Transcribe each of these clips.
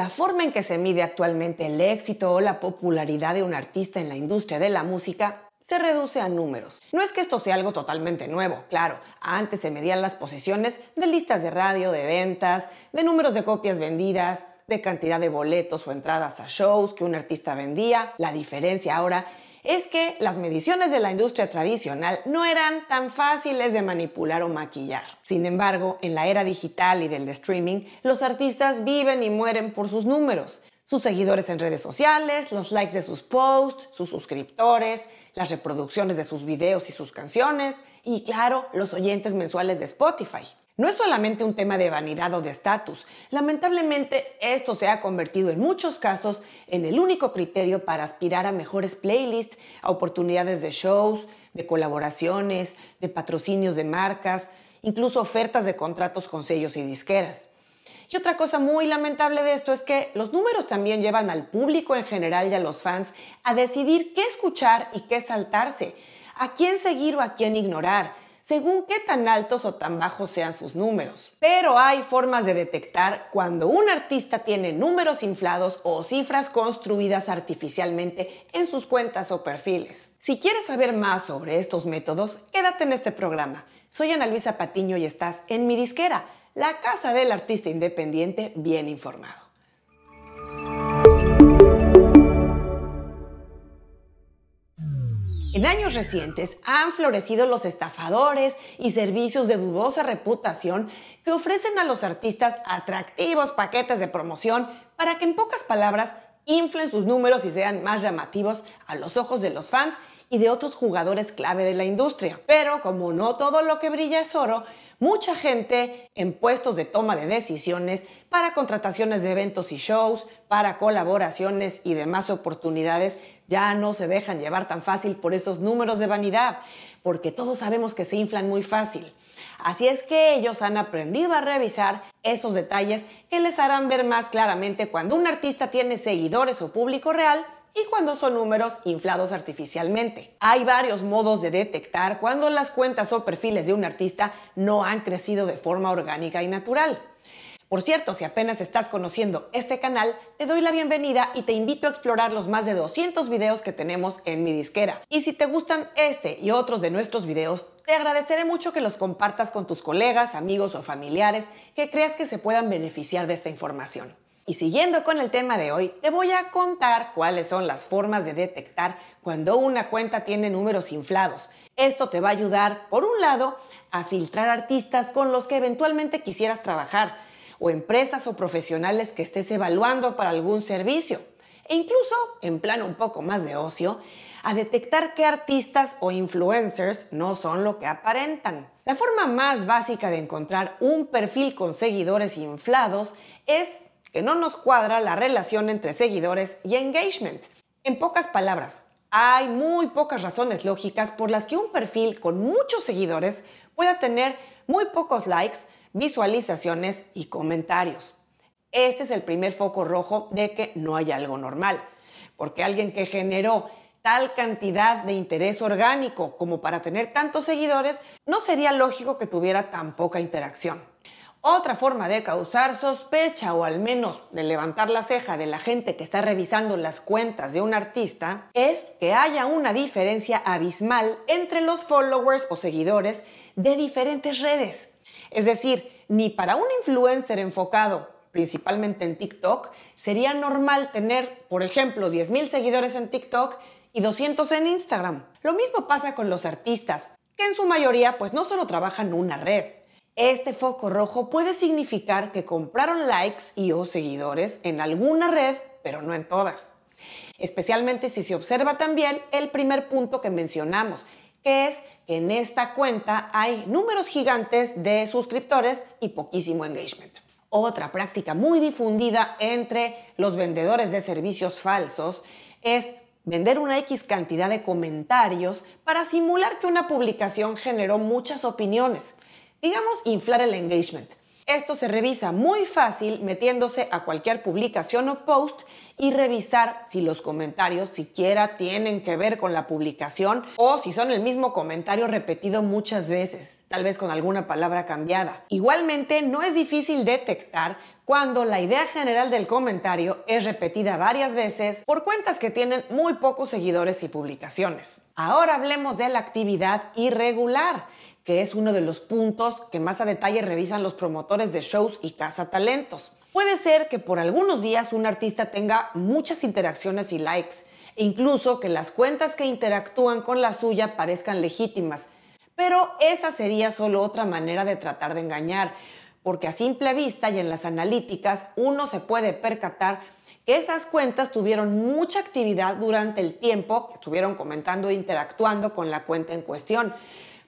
La forma en que se mide actualmente el éxito o la popularidad de un artista en la industria de la música se reduce a números. No es que esto sea algo totalmente nuevo, claro, antes se medían las posiciones de listas de radio, de ventas, de números de copias vendidas, de cantidad de boletos o entradas a shows que un artista vendía. La diferencia ahora que las mediciones de la industria tradicional no eran tan fáciles de manipular o maquillar. Sin embargo, en la era digital y del streaming, los artistas viven y mueren por sus números. Sus seguidores en redes sociales, los likes de sus posts, sus suscriptores, las reproducciones de sus videos y sus canciones y claro, los oyentes mensuales de Spotify. No es solamente un tema de vanidad o de estatus. Lamentablemente, esto se ha convertido en muchos casos en el único criterio para aspirar a mejores playlists, a oportunidades de shows, de colaboraciones, de patrocinios de marcas, incluso ofertas de contratos con sellos y disqueras. Y otra cosa muy lamentable de esto es que los números también llevan al público en general y a los fans a decidir qué escuchar y qué saltarse, a quién seguir o a quién ignorar según qué tan altos o tan bajos sean sus números. Pero hay formas de detectar cuando un artista tiene números inflados o cifras construidas artificialmente en sus cuentas o perfiles. Si quieres saber más sobre estos métodos, quédate en este programa. Soy Ana Luisa Patiño y estás en mi disquera, la casa del artista independiente bien informado. En años recientes han florecido los estafadores y servicios de dudosa reputación que ofrecen a los artistas atractivos paquetes de promoción para que en pocas palabras inflen sus números y sean más llamativos a los ojos de los fans y de otros jugadores clave de la industria. Pero como no todo lo que brilla es oro, mucha gente en puestos de toma de decisiones para contrataciones de eventos y shows, para colaboraciones y demás oportunidades ya no se dejan llevar tan fácil por esos números de vanidad, porque todos sabemos que se inflan muy fácil. Así es que ellos han aprendido a revisar esos detalles que les harán ver más claramente cuando un artista tiene seguidores o público real y cuando son números inflados artificialmente. Hay varios modos de detectar cuando las cuentas o perfiles de un artista no han crecido de forma orgánica y natural. Por cierto, si apenas estás conociendo este canal, te doy la bienvenida y te invito a explorar los más de 200 videos que tenemos en mi disquera. Y si te gustan este y otros de nuestros videos, te agradeceré mucho que los compartas con tus colegas, amigos o familiares que creas que se puedan beneficiar de esta información. Y siguiendo con el tema de hoy, te voy a contar cuáles son las formas de detectar cuando una cuenta tiene números inflados. Esto te va a ayudar, por un lado, a filtrar artistas con los que eventualmente quisieras trabajar o empresas o profesionales que estés evaluando para algún servicio. E incluso, en plan un poco más de ocio, a detectar qué artistas o influencers no son lo que aparentan. La forma más básica de encontrar un perfil con seguidores inflados es que no nos cuadra la relación entre seguidores y engagement. En pocas palabras, hay muy pocas razones lógicas por las que un perfil con muchos seguidores pueda tener muy pocos likes, visualizaciones y comentarios. Este es el primer foco rojo de que no hay algo normal, porque alguien que generó tal cantidad de interés orgánico como para tener tantos seguidores, no sería lógico que tuviera tan poca interacción. Otra forma de causar sospecha o al menos de levantar la ceja de la gente que está revisando las cuentas de un artista es que haya una diferencia abismal entre los followers o seguidores de diferentes redes. Es decir, ni para un influencer enfocado principalmente en TikTok, sería normal tener, por ejemplo, 10.000 seguidores en TikTok y 200 en Instagram. Lo mismo pasa con los artistas, que en su mayoría pues no solo trabajan una red. Este foco rojo puede significar que compraron likes y o seguidores en alguna red, pero no en todas. Especialmente si se observa también el primer punto que mencionamos, que es que en esta cuenta hay números gigantes de suscriptores y poquísimo engagement. Otra práctica muy difundida entre los vendedores de servicios falsos es vender una X cantidad de comentarios para simular que una publicación generó muchas opiniones. Digamos, inflar el engagement. Esto se revisa muy fácil metiéndose a cualquier publicación o post y revisar si los comentarios siquiera tienen que ver con la publicación o si son el mismo comentario repetido muchas veces, tal vez con alguna palabra cambiada. Igualmente, no es difícil detectar cuando la idea general del comentario es repetida varias veces por cuentas que tienen muy pocos seguidores y publicaciones. Ahora hablemos de la actividad irregular, que es uno de los puntos que más a detalle revisan los promotores de shows y talentos. Puede ser que por algunos días un artista tenga muchas interacciones y likes, e incluso que las cuentas que interactúan con la suya parezcan legítimas, pero esa sería solo otra manera de tratar de engañar, porque a simple vista y en las analíticas uno se puede percatar que esas cuentas tuvieron mucha actividad durante el tiempo que estuvieron comentando e interactuando con la cuenta en cuestión.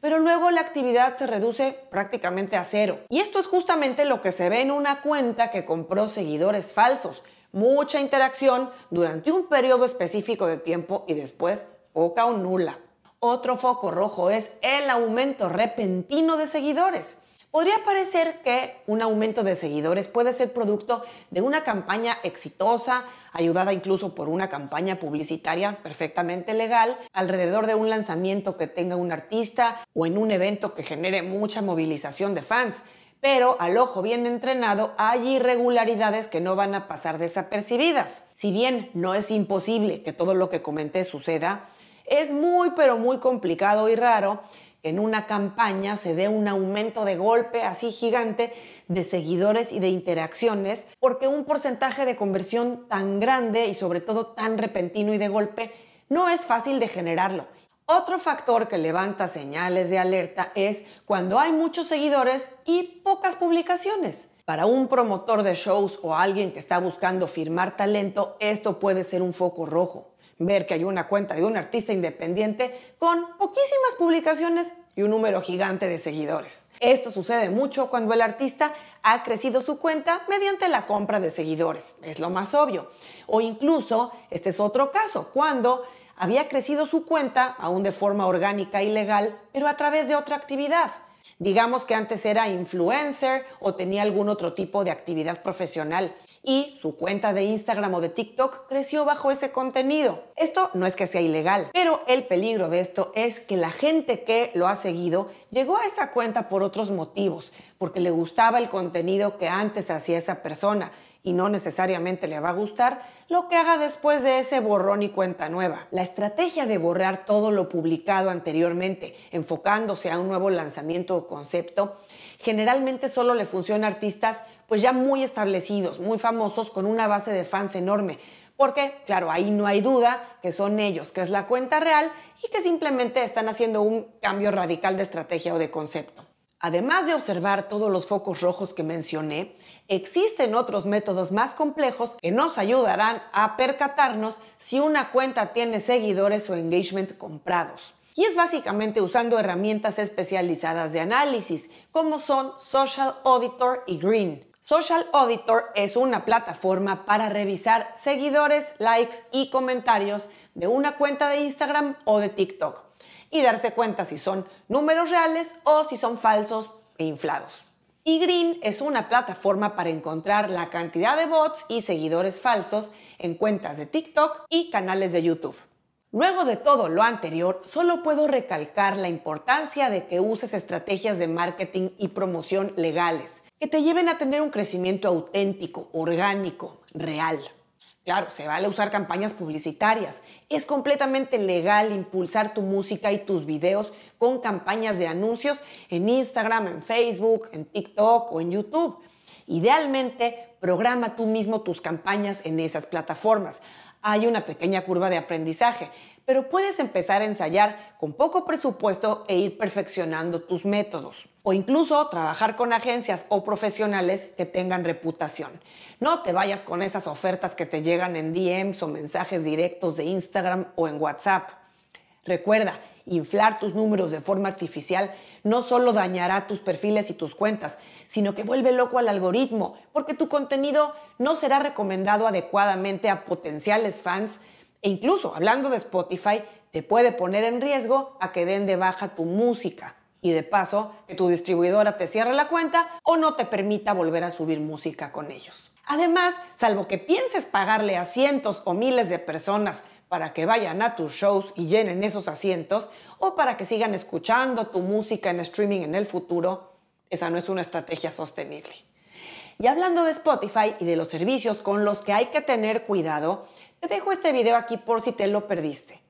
Pero luego la actividad se reduce prácticamente a cero. Y esto es justamente lo que se ve en una cuenta que compró seguidores falsos. Mucha interacción durante un periodo específico de tiempo y después poca o nula. Otro foco rojo es el aumento repentino de seguidores. Podría parecer que un aumento de seguidores puede ser producto de una campaña exitosa, ayudada incluso por una campaña publicitaria perfectamente legal, alrededor de un lanzamiento que tenga un artista o en un evento que genere mucha movilización de fans. Pero al ojo bien entrenado hay irregularidades que no van a pasar desapercibidas. Si bien no es imposible que todo lo que comenté suceda, es muy pero muy complicado y raro en una campaña se dé un aumento de golpe así gigante de seguidores y de interacciones, porque un porcentaje de conversión tan grande y sobre todo tan repentino y de golpe no es fácil de generarlo. Otro factor que levanta señales de alerta es cuando hay muchos seguidores y pocas publicaciones. Para un promotor de shows o alguien que está buscando firmar talento, esto puede ser un foco rojo ver que hay una cuenta de un artista independiente con poquísimas publicaciones y un número gigante de seguidores. Esto sucede mucho cuando el artista ha crecido su cuenta mediante la compra de seguidores, es lo más obvio. O incluso, este es otro caso, cuando había crecido su cuenta, aún de forma orgánica y legal, pero a través de otra actividad. Digamos que antes era influencer o tenía algún otro tipo de actividad profesional y su cuenta de Instagram o de TikTok creció bajo ese contenido. Esto no es que sea ilegal, pero el peligro de esto es que la gente que lo ha seguido llegó a esa cuenta por otros motivos, porque le gustaba el contenido que antes hacía esa persona y no necesariamente le va a gustar lo que haga después de ese borrón y cuenta nueva. La estrategia de borrar todo lo publicado anteriormente, enfocándose a un nuevo lanzamiento o concepto, generalmente solo le funciona a artistas pues ya muy establecidos, muy famosos, con una base de fans enorme. Porque, claro, ahí no hay duda que son ellos, que es la cuenta real y que simplemente están haciendo un cambio radical de estrategia o de concepto. Además de observar todos los focos rojos que mencioné, existen otros métodos más complejos que nos ayudarán a percatarnos si una cuenta tiene seguidores o engagement comprados y es básicamente usando herramientas especializadas de análisis como son Social Auditor y Green. Social Auditor es una plataforma para revisar seguidores, likes y comentarios de una cuenta de Instagram o de TikTok y darse cuenta si son números reales o si son falsos e inflados. Y Green es una plataforma para encontrar la cantidad de bots y seguidores falsos en cuentas de TikTok y canales de YouTube. Luego de todo lo anterior, solo puedo recalcar la importancia de que uses estrategias de marketing y promoción legales, que te lleven a tener un crecimiento auténtico, orgánico, real. Claro, se vale usar campañas publicitarias. Es completamente legal impulsar tu música y tus videos con campañas de anuncios en Instagram, en Facebook, en TikTok o en YouTube. Idealmente, programa tú mismo tus campañas en esas plataformas hay una pequeña curva de aprendizaje, pero puedes empezar a ensayar con poco presupuesto e ir perfeccionando tus métodos. O incluso trabajar con agencias o profesionales que tengan reputación. No te vayas con esas ofertas que te llegan en DMs o mensajes directos de Instagram o en WhatsApp. Recuerda, inflar tus números de forma artificial no solo dañará tus perfiles y tus cuentas, sino que vuelve loco al algoritmo, porque tu contenido no será recomendado adecuadamente a potenciales fans e incluso, hablando de Spotify, te puede poner en riesgo a que den de baja tu música y de paso que tu distribuidora te cierre la cuenta o no te permita volver a subir música con ellos. Además, salvo que pienses pagarle a cientos o miles de personas para que vayan a tus shows y llenen esos asientos o para que sigan escuchando tu música en streaming en el futuro, esa no es una estrategia sostenible. Y hablando de Spotify y de los servicios con los que hay que tener cuidado, te dejo este video aquí por si te lo perdiste.